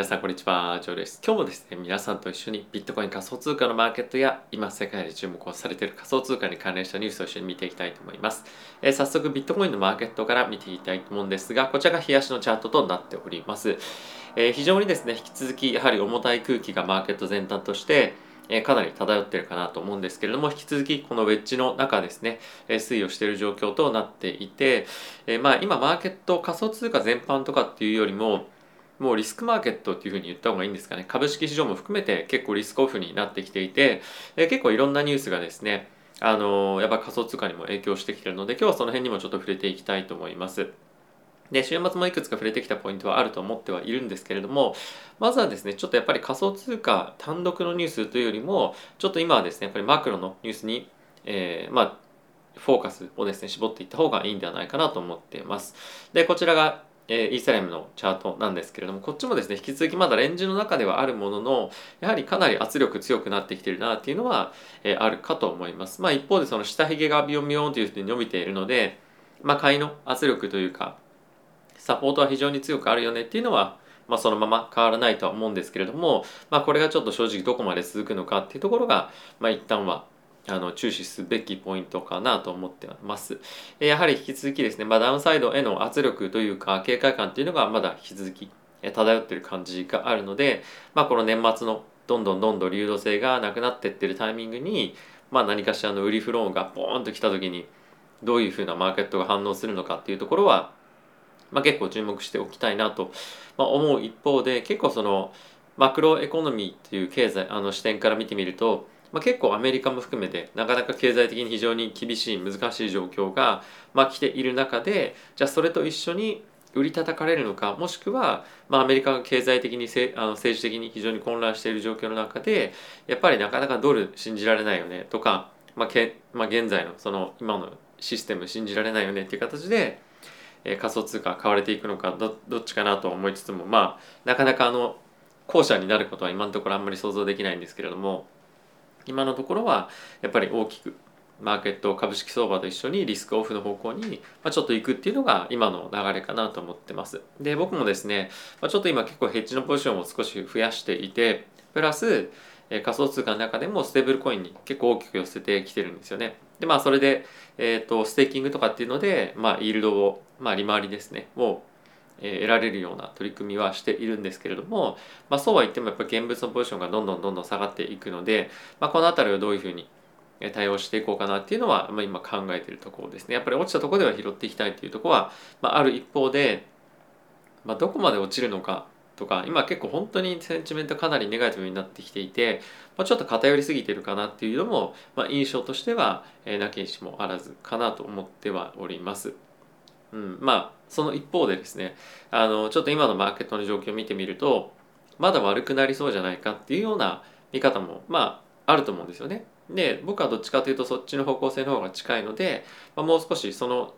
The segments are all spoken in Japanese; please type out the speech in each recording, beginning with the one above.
皆さんこんにちは、ジョーです。今日もですね、皆さんと一緒にビットコイン仮想通貨のマーケットや今世界で注目をされている仮想通貨に関連したニュースを一緒に見ていきたいと思います。えー、早速ビットコインのマーケットから見ていきたいと思うんですが、こちらが冷やしのチャートとなっております。えー、非常にですね、引き続きやはり重たい空気がマーケット全体としてえかなり漂っているかなと思うんですけれども引き続きこのウェッジの中ですね、え推移をしている状況となっていて、えまあ、今マーケット仮想通貨全般とかっていうよりももうリスクマーケットっていうふうに言った方がいいんですかね株式市場も含めて結構リスクオフになってきていて、え結構いろんなニュースがですねあのやっぱ仮想通貨にも影響してきてるので今日はその辺にもちょっと触れていきたいと思います。で週末もいくつか触れてきたポイントはあると思ってはいるんですけれどもまずはですねちょっとやっぱり仮想通貨単独のニュースというよりもちょっと今はですねやっぱりマクロのニュースに、えー、まあフォーカスをですね絞っていった方がいいんではないかなと思っています。でこちらがえ、イーサリアムのチャートなんですけれどもこっちもですね引き続きまだレンジの中ではあるもののやはりかなり圧力強くなってきてるなっていうのは、え、あるかと思います。まあ一方でその下髭がビヨンビヨンというふうに伸びているのでまあ買いの圧力というかサポートは非常に強くあるよねっていうのはまあ、そのまま変わらないとは思うんですけれども、まあ、これがちょっと正直どこまで続くのかっていうところが、まあ、一旦はあの注視すべきポイントかなと思ってます。やはり引き続きですね、まあ、ダウンサイドへの圧力というか警戒感っていうのがまだ引き続き漂ってる感じがあるので、まあ、この年末のどんどんどんどん流動性がなくなってってるタイミングに、まあ、何かしらの売りフローがボーンと来た時にどういうふうなマーケットが反応するのかっていうところは、まあ、結構注目しておきたいなと思う一方で結構そのマクロエコノミーっていう経済あの視点から見てみるとまあ、結構アメリカも含めてなかなか経済的に非常に厳しい難しい状況が、まあ、来ている中でじゃあそれと一緒に売り叩かれるのかもしくは、まあ、アメリカが経済的にせあの政治的に非常に混乱している状況の中でやっぱりなかなかドル信じられないよねとか、まあけまあ、現在のその今のシステム信じられないよねっていう形で、えー、仮想通貨買われていくのかどどっちかなと思いつつもまあなかなかあの後者になることは今のところあんまり想像できないんですけれども。今のところはやっぱり大きくマーケット株式相場と一緒にリスクオフの方向にちょっと行くっていうのが今の流れかなと思ってます。で僕もですねちょっと今結構ヘッジのポジションを少し増やしていてプラス仮想通貨の中でもステーブルコインに結構大きく寄せてきてるんですよね。でまあそれで、えーと、ステーキングとかっていうので、まあ、イールドを、まあ、利回りですねを得られるような取り組みはしているんですけれども、まあ、そうは言ってもやっぱり現物のポジションがどんどんどんどん下がっていくので、まあ、この辺りをどういうふうに対応していこうかなっていうのは、まあ、今考えているところですねやっぱり落ちたところでは拾っていきたいというところは、まあ、ある一方で、まあ、どこまで落ちるのかとか今結構本当にセンチメントかなりネガティブになってきていて、まあ、ちょっと偏りすぎてるかなっていうのも、まあ、印象としては、えー、なきにしもあらずかなと思ってはおります。うん、まあその一方でですねあのちょっと今のマーケットの状況を見てみるとまだ悪くなりそうじゃないかっていうような見方もまああると思うんですよね。で僕はどっちかというとそっちの方向性の方が近いので、まあ、もう少しその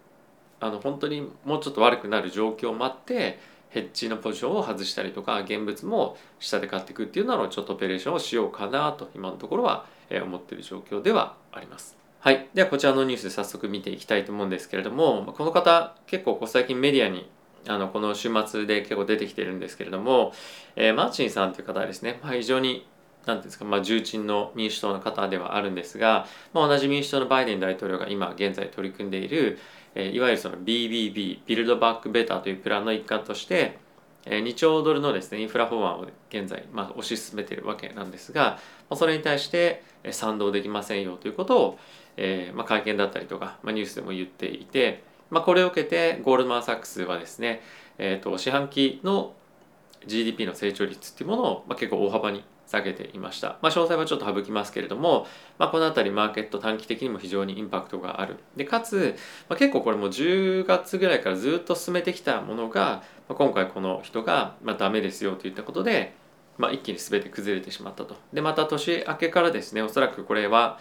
あの本当にもうちょっと悪くなる状況を待ってヘッジのポジションを外したりとか現物も下で買っていくっていうのをちょっとオペレーションをしようかなと今のところは思ってる状況ではあります。はい。ではこちらのニュース早速見ていきたいと思うんですけれども、この方結構こ最近メディアにあのこの週末で結構出てきてるんですけれども、えー、マーチンさんという方はですね、まあ、非常に何ていうんですか、まあ、重鎮の民主党の方ではあるんですが、まあ、同じ民主党のバイデン大統領が今現在取り組んでいる、えー、いわゆるその BBB ビルドバックベターというプランの一環として2兆ドルのですねインフラ法案を現在、まあ、推し進めているわけなんですが、まあ、それに対して賛同できませんよということをえーまあ、会見だったりとか、まあ、ニュースでも言っていて、まあ、これを受けてゴールドマン・サックスはですね、えーと、四半期の GDP の成長率っていうものを、まあ、結構大幅に下げていました、まあ、詳細はちょっと省きますけれども、まあ、この辺りマーケット短期的にも非常にインパクトがある。でかつ、まあ、結構これも10月ぐらいからずっと進めてきたものが、まあ、今回この人が、まあ、ダメですよといったことで、まあ、一気に全て崩れてしまったと。でまた年明けからですねおそらくこれは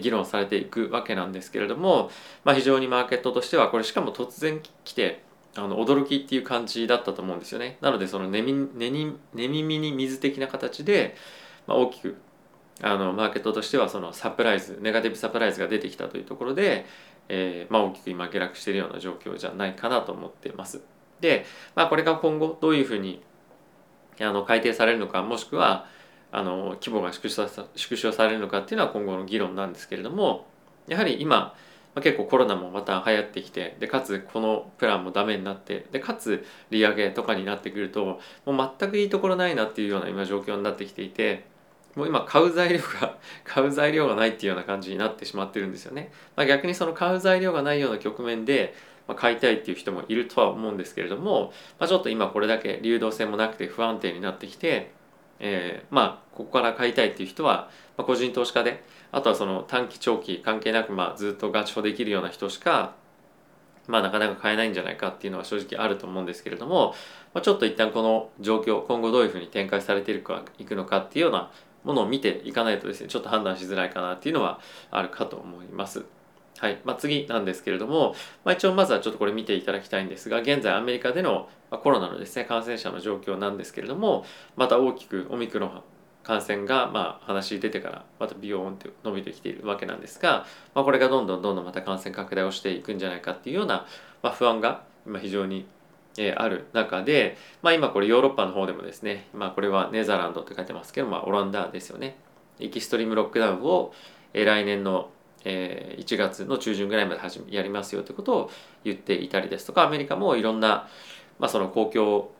議論されていくわけなんですけれども、まあ、非常にマーケットとしてはこれしかも突然来てあの驚きっていう感じだったと思うんですよね。なのでその寝耳に水的な形で、まあ、大きくあのマーケットとしてはそのサプライズネガティブサプライズが出てきたというところで、えーまあ、大きく今下落しているような状況じゃないかなと思っています。で、まあ、これが今後どういうふうにあの改定されるのかもしくはあの規模が縮小さ縮小されるのかっていうのは今後の議論なんですけれどもやはり今ま、結構コロナもまた流行ってきてでかつこのプランもダメになってでかつ利上げとかになってくるともう全くいいところないなっていうような今状況になってきていてもう今買う材料が 買う材料がないっていうような感じになってしまってるんですよね。まあ、逆にその買う材料がないような局面でま、買いたいっていう人もいるとは思うんですけれども、まあ、ちょっと今これだけ流動性もなくて不安定になってきて、えー、まあここから買いたいっていう人は、まあ、個人投資家であとはその短期長期関係なくまあずっとガチホできるような人しかまあなかなか買えないんじゃないかっていうのは正直あると思うんですけれども、まあ、ちょっと一旦この状況今後どういうふうに展開されているかいくのかっていうようなものを見ていかないとですねちょっと判断しづらいかなっていうのはあるかと思います。はい。まあ、次なんですけれども、まあ、一応まずはちょっとこれ見ていただきたいんですが現在アメリカでのコロナのですね感染者の状況なんですけれどもまた大きくオミクロン感染がまあ話出てからまたビヨーンって伸びてきているわけなんですが、まあ、これがどんどんどんどんまた感染拡大をしていくんじゃないかっていうような、まあ、不安が今非常にえある中で、まあ、今これヨーロッパの方でもですね、まあ、これは Netherland って書いてますけど、まあ、オランダですよね。 extreme lockdown を、え来年の、え1月の中旬ぐらいまで始めやりますよということを言っていたりですとかアメリカもいろんな、まあ、その公共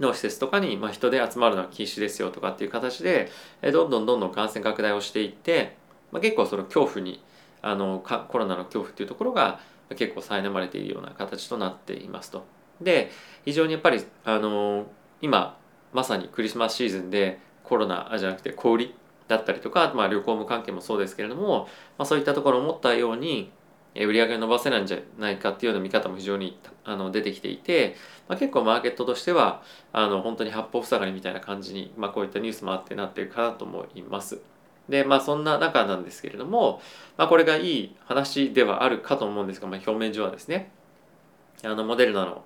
の施設とかに、まあ、人で集まるのは禁止ですよとかっていう形で、えどんどんどんどん感染拡大をしていって、まあ、結構その恐怖にあのコロナの恐怖っていうところが結構苛まれているような形となっていますと。で非常にやっぱりあの今まさにクリスマスシーズンでコロナじゃなくて小売りだったりとか、まあ、旅行も関係もそうですけれども、まあ、そういったところを思ったように売り上げを伸ばせないんじゃないかっていうような見方も非常にあの出てきていて、まあ、結構マーケットとしてはあの本当に八方塞がりみたいな感じに、まあ、こういったニュースもあってなってるかなと思います。でまあそんな中なんですけれども、まあ、これがいい話ではあるかと思うんですが、まあ、表面上はですねあのモデルナの,、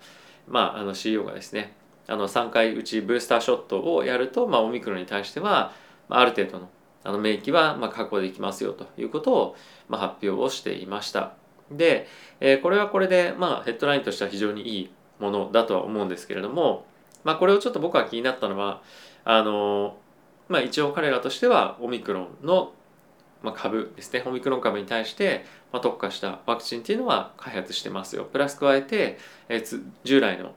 まあ、あの CEO がですねあの3回うちブースターショットをやると、まあ、オミクロンに対しては、あ、る程度のあの免疫はま確保できますよということをま発表をしていました。で、え、これはこれでまあヘッドラインとしては非常にいいものだとは思うんですけれども、まあ、これをちょっと僕は気になったのはあのまあ、一応彼らとしてはオミクロンのま、株ですねオミクロン株に対して、ま、特化したワクチンっていうのは開発してますよプラス加えて、え、従来の、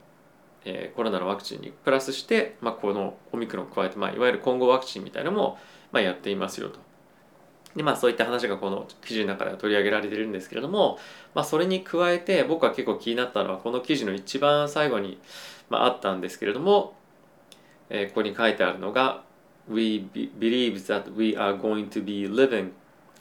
えー、コロナのワクチンにプラスして、まあ、このオミクロン加えて、まあ、いわゆる混合ワクチンみたいなのも、まあ、やっていますよと。でまあそういった話がこの記事の中では取り上げられているんですけれども、まあ、それに加えて僕は結構気になったのはこの記事の一番最後に、まあ、あったんですけれども、えー、ここに書いてあるのが We believe that we are going to be living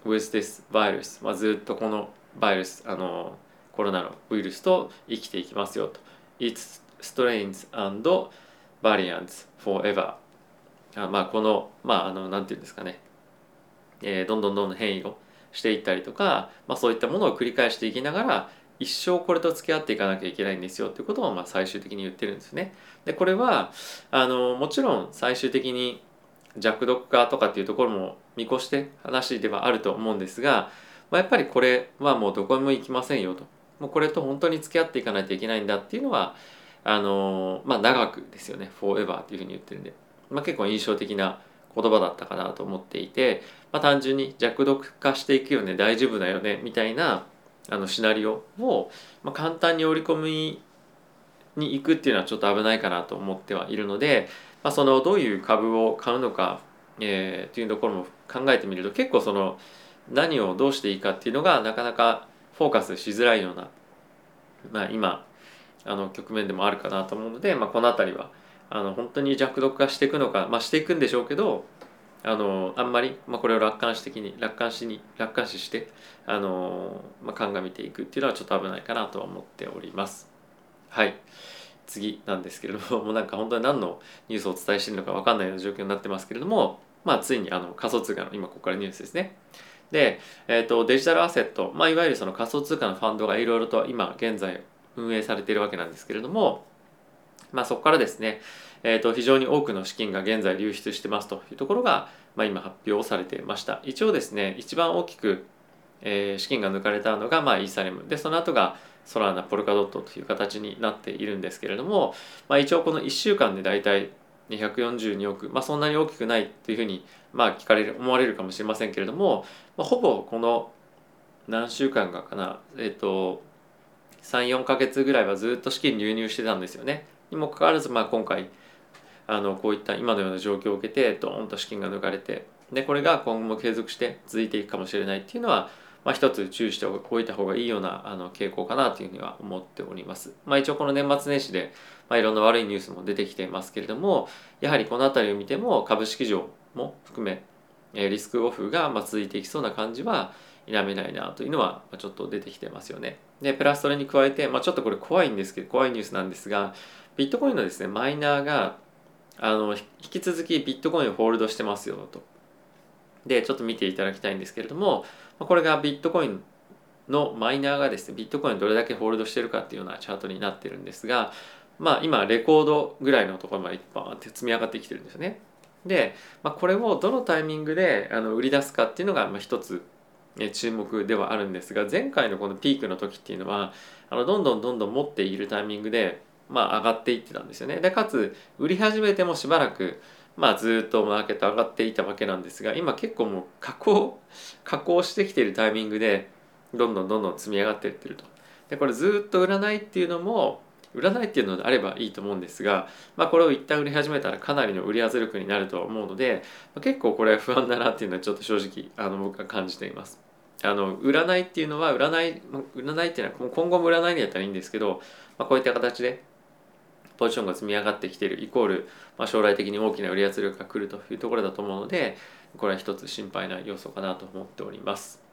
with this virus、まあ、ずっとこのバイルスあのコロナのウイルスと生きていきますよと Its strains and variants forever あまあこのまああのなんていうんですかね、えー、どんどんどんどん変異をしていったりとか、まあ、そういったものを繰り返していきながら一生これと付き合っていかなきゃいけないんですよっていうことをまあ最終的に言ってるんですね。でこれはあのもちろん最終的に弱毒化とかっていうところも見越して話ではあると思うんですが、まあ、やっぱりこれはもうどこにも行きませんよともうこれと本当に付き合っていかないといけないんだっていうのはあのまあ長くですよね「forever」っていうふうに言ってるんで、まあ、結構印象的な言葉だったかなと思っていて、まあ、単純に弱毒化していくよね。大丈夫だよね。みたいなあのシナリオを、まあ、簡単に織り込みに行くっていうのはちょっと危ないかなと思ってはいるので、まあ、そのどういう株を買うのか、えー、っていうところも考えてみると結構その何をどうしていいかっていうのがなかなかフォーカスしづらいような、まあ、今あの局面でもあるかなと思うので、まあ、この辺りはあの本当に弱毒化していくのか、まあ、していくんでしょうけどあのあんまり、まあ、これを楽観視的に楽観視に楽観視してあの、まあ、鑑みていくっていうのはちょっと危ないかなとは思っております。はい次なんですけれども もうなんか本当に何のニュースをお伝えしているのか分かんないような状況になってますけれどもまあついにあの仮想通貨の今ここからニュースですね。で、えーと、デジタルアセット、まあ、いわゆるその仮想通貨のファンドがいろいろと今現在運営されているわけなんですけれども、まあ、そこからですね、えーと、非常に多くの資金が現在流出してますというところが、まあ、今発表されていました。一応ですね一番大きく、えー、資金が抜かれたのが、まあ、イーサレム。でその後がソラーナポルカドットという形になっているんですけれども、まあ、一応この1週間で大体142億、まあ、そんなに大きくないというふうに、まあ、聞かれる思われるかもしれませんけれども、まあ、ほぼこの何週間かかな、えっ、ー、と34か月ぐらいはずっと資金流入してたんですよね。にもかかわらず、まあ、今回あのこういった今のような状況を受けてドーンと資金が抜かれてでこれが今後も継続して続いていくかもしれないっていうのは、まあ、一つ注意しておいた方がいいようなあの傾向かなというふうには思っております。まあ、一応この年末年始で、まあ、いろんな悪いニュースも出てきていますけれどもやはりこの辺りを見ても株式上も含めリスクオフが続いていきそうな感じは否めないなというのはちょっと出てきてますよね。でプラスそれに加えて、まあ、ちょっとこれ怖いんですけど怖いニュースなんですがビットコインのですねマイナーがあの引き続きビットコインをホールドしてますよと。でちょっと見ていただきたいんですけれどもこれがビットコインのマイナーがですねビットコインどれだけホールドしてるかっていうようなチャートになってるんですがまあ今レコードぐらいのところまでバーンって積み上がってきてるんですよね。で、まあ、これをどのタイミングであの売り出すかっていうのが一つ注目ではあるんですが前回のこのピークの時っていうのはあのどんどんどんどん持っているタイミングで、まあ、上がっていってたんですよね。でかつ売り始めてもしばらくまあ、ずっとマーケット上がっていたわけなんですが今結構もう加工加工してきているタイミングでどんどんどんどん積み上がっていってると。でこれずっと売らないっていうのも売らないっていうのであればいいと思うんですが、まあ、これを一旦売り始めたらかなりの売り圧力になると思うので、まあ、結構これ不安だなっていうのはちょっと正直あの僕は感じています。あの占いっていうのは占い占いっていうのは今後も占いにやったらいいんですけど、まあ、こういった形でポジションが積み上がってきてるイコール、まあ、将来的に大きな売り圧力が来るというところだと思うのでこれは一つ心配な要素かなと思っております。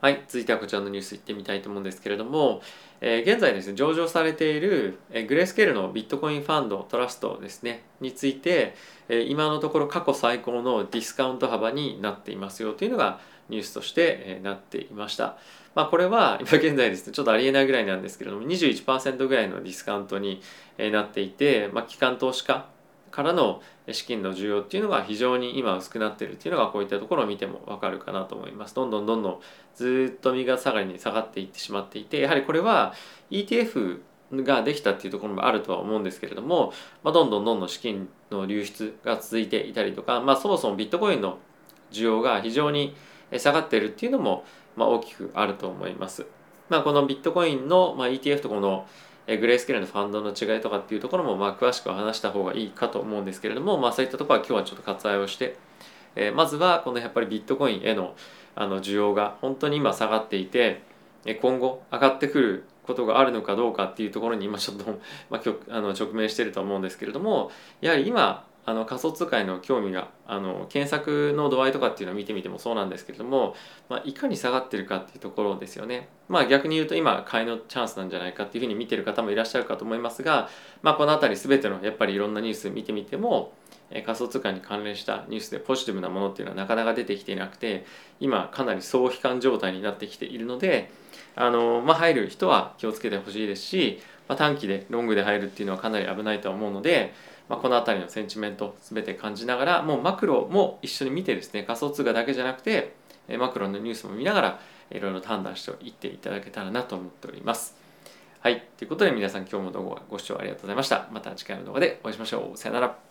はい、続いてはこちらのニュースいってみたいと思うんですけれども、えー、現在ですね上場されている、えー、グレースケールのビットコインファンドトラストですねについて、えー、今のところ過去最高のディスカウント幅になっていますよというのがニュースとして、えー、なっていました。まあ、これは 今現在ですねちょっとありえないぐらいなんですけれども21%ぐらいのディスカウントにえなっていて、まあ、機関投資家からの資金の需要っていうのが非常に今薄くなってるっていうのがこういったところを見ても分かるかなと思います。どんどんどんどんずっと右が下がりに下がっていってしまっていてやはりこれは ETF ができたっていうところもあるとは思うんですけれども、まあ、どんどんどんどん資金の流出が続いていたりとか、まあ、そもそもビットコインの需要が非常に下がっているっていうのも、まあ、大きくあると思います。まあ、このビットコインの、まあ、ETF とこのグレースケールのファンドの違いとかっていうところもまあ詳しく話した方がいいかと思うんですけれども、まあ、そういったところは今日はちょっと割愛をして、え、まずはこのやっぱりビットコインへのあの需要が本当に今下がっていて今後上がってくることがあるのかどうかっていうところに今ちょっと、まあ、あの直面してると思うんですけれどもやはり今あの仮想通貨への興味があの検索の度合いとかっていうのを見てみてもそうなんですけれども、まあ、いかに下がってるかっていうところですよね。まあ逆に言うと今買いのチャンスなんじゃないかっていうふうに見てる方もいらっしゃるかと思いますが、まあ、この辺り全てのやっぱりいろんなニュース見てみても仮想通貨に関連したニュースでポジティブなものっていうのはなかなか出てきていなくて今かなり総悲観状態になってきているのであの、まあ、入る人は気をつけてほしいですし、まあ、短期でロングで入るっていうのはかなり危ないと思うのでまあ、この辺りのセンチメント全て感じながらもうマクロも一緒に見てですね仮想通貨だけじゃなくてマクロのニュースも見ながらいろいろ判断していっていただけたらなと思っております。はい。ということで皆さん今日も動画ご視聴ありがとうございました。また次回の動画でお会いしましょう。さよなら。